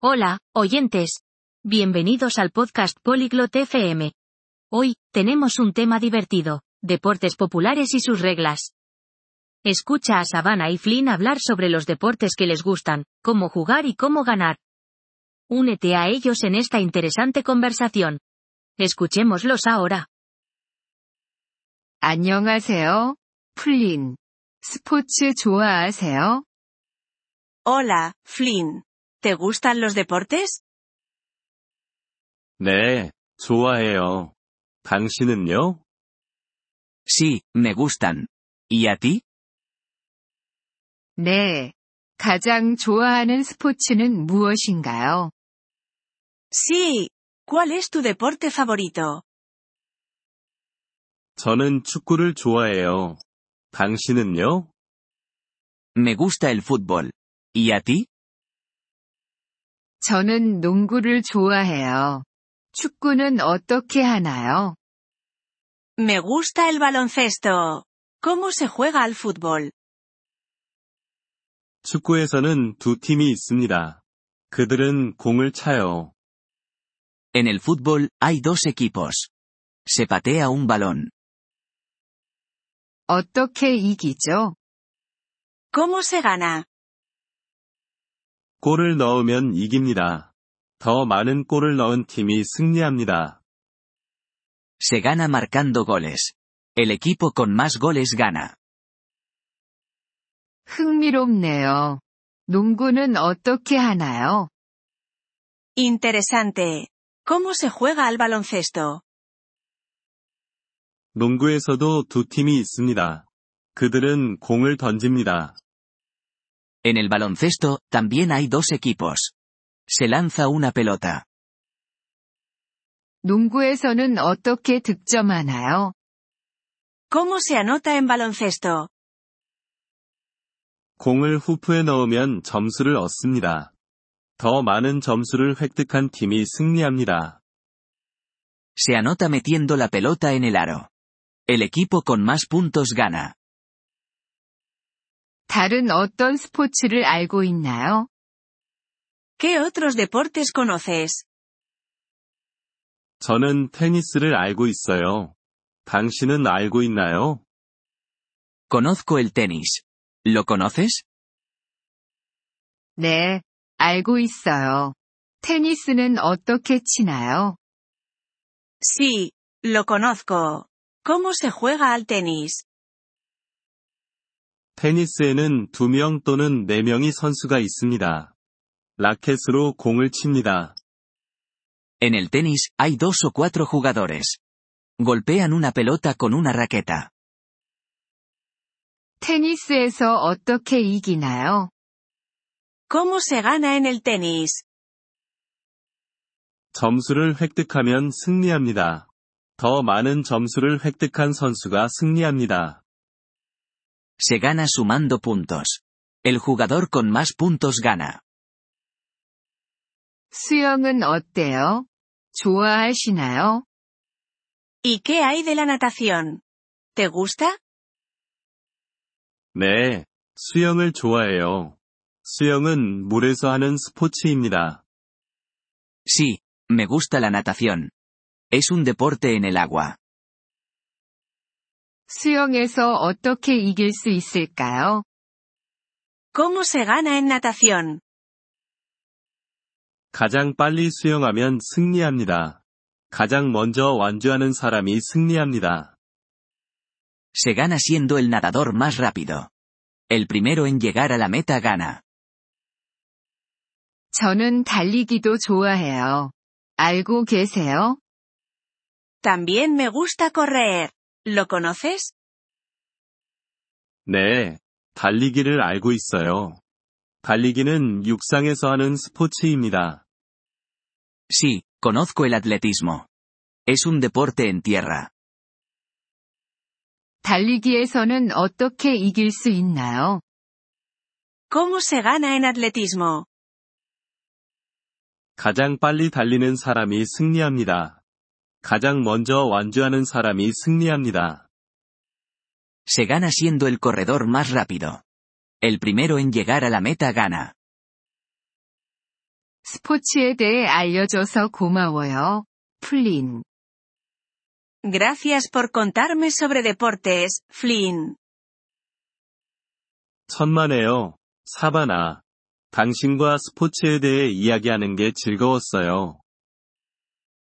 Hola, oyentes. Bienvenidos al podcast Polyglot FM. Hoy, tenemos un tema divertido, deportes populares y sus reglas. Escucha a Savannah y Flynn hablar sobre los deportes que les gustan, cómo jugar y cómo ganar. Únete a ellos en esta interesante conversación. Escuchémoslos ahora. 안녕하세요, 플린. 스포츠 좋아하세요? Hola, Flynn. ¿Te gustan los deportes? 네, 좋아해요. 당신은요? Sí, me gustan. ¿Y a ti? 네. 가장 좋아하는 스포츠는 무엇인가요? Sí. ¿Cuál es tu deporte favorito? 저는 축구를 좋아해요. 당신은요? Me gusta el fútbol. ¿Y a ti? 저는 농구를 좋아해요. 축구는 어떻게 하나요? Me gusta el baloncesto. ¿Cómo se juega al fútbol? 축구에서는 두 팀이 있습니다. 그들은 공을 차요. En el fútbol, hay dos equipos. Se patea un balón. 어떻게 이기죠? ¿Cómo se gana? 골을 넣으면 이깁니다. 더 많은 골을 넣은 팀이 승리합니다. Se gana marcando goles. El equipo con más goles gana. 흥미롭네요. 농구는 어떻게 하나요? Interesante. ¿Cómo se juega al baloncesto? 농구에서도 두 팀이 있습니다. 그들은 공을 던집니다. En el baloncesto, también hay dos equipos. Se lanza una pelota. 농구에서는 어떻게 득점하나요? ¿Cómo se anota en baloncesto? 공을 후프에 넣으면 점수를 얻습니다. 더 많은 점수를 획득한 팀이 승리합니다. Se anota metiendo la pelota en el aro. El equipo con más puntos gana. 다른 어떤 스포츠를 알고 있나요? ¿Qué otros deportes conoces? 저는 테니스를 알고 있어요. 당신은 알고 있나요? Conozco el tenis. ¿Lo conoces? 네, 알고 있어요. 테니스는 어떻게 치나요? Sí, lo conozco. ¿Cómo se juega al tenis? 테니스에는 두명 또는 네 명의 선수가 있습니다. 라켓으로 공을 칩니다. En el tenis, hay dos o cuatro jugadores. Golpean una pelota con una raqueta. 테니스에서 어떻게 이기나요? ¿Cómo se gana en el tenis? 점수를 획득하면 승리합니다. 더 많은 점수를 획득한 선수가 승리합니다. Se gana sumando puntos. El jugador con más puntos gana. 수영은 어때요? 좋아하시나요? ¿Y qué hay de la natación? ¿Te gusta? 네, 수영을 좋아해요. 수영은 물에서 하는 스포츠입니다. Sí, me gusta la natación. Es un deporte en el agua. 수영에서 어떻게 이길 수 있을까요? ¿Cómo se gana en natación? 가장 빨리 수영하면 승리합니다. 가장 먼저 완주하는 사람이 승리합니다. Se gana siendo el nadador más rápido. El primero en llegar a la meta gana. 저는 달리기도 좋아해요. 알고 계세요? También me gusta correr. ¿Lo conoces? 네, 달리기를 알고 있어요. 달리기는 육상에서 하는 스포츠입니다. Sí, conozco el atletismo. Es un deporte en tierra. 달리기에서는 어떻게 이길 수 있나요? ¿Cómo se gana en atletismo? 가장 빨리 달리는 사람이 승리합니다. 가장 먼저 완주하는 사람이 승리합니다. Se gana siendo el corredor más rápido. El primero en llegar a la meta gana. 스포츠에 대해 알려줘서 고마워요. 플린. Gracias por contarme sobre deportes, Flynn. 천만에요, 사바나. 당신과 스포츠에 대해 이야기하는 게 즐거웠어요.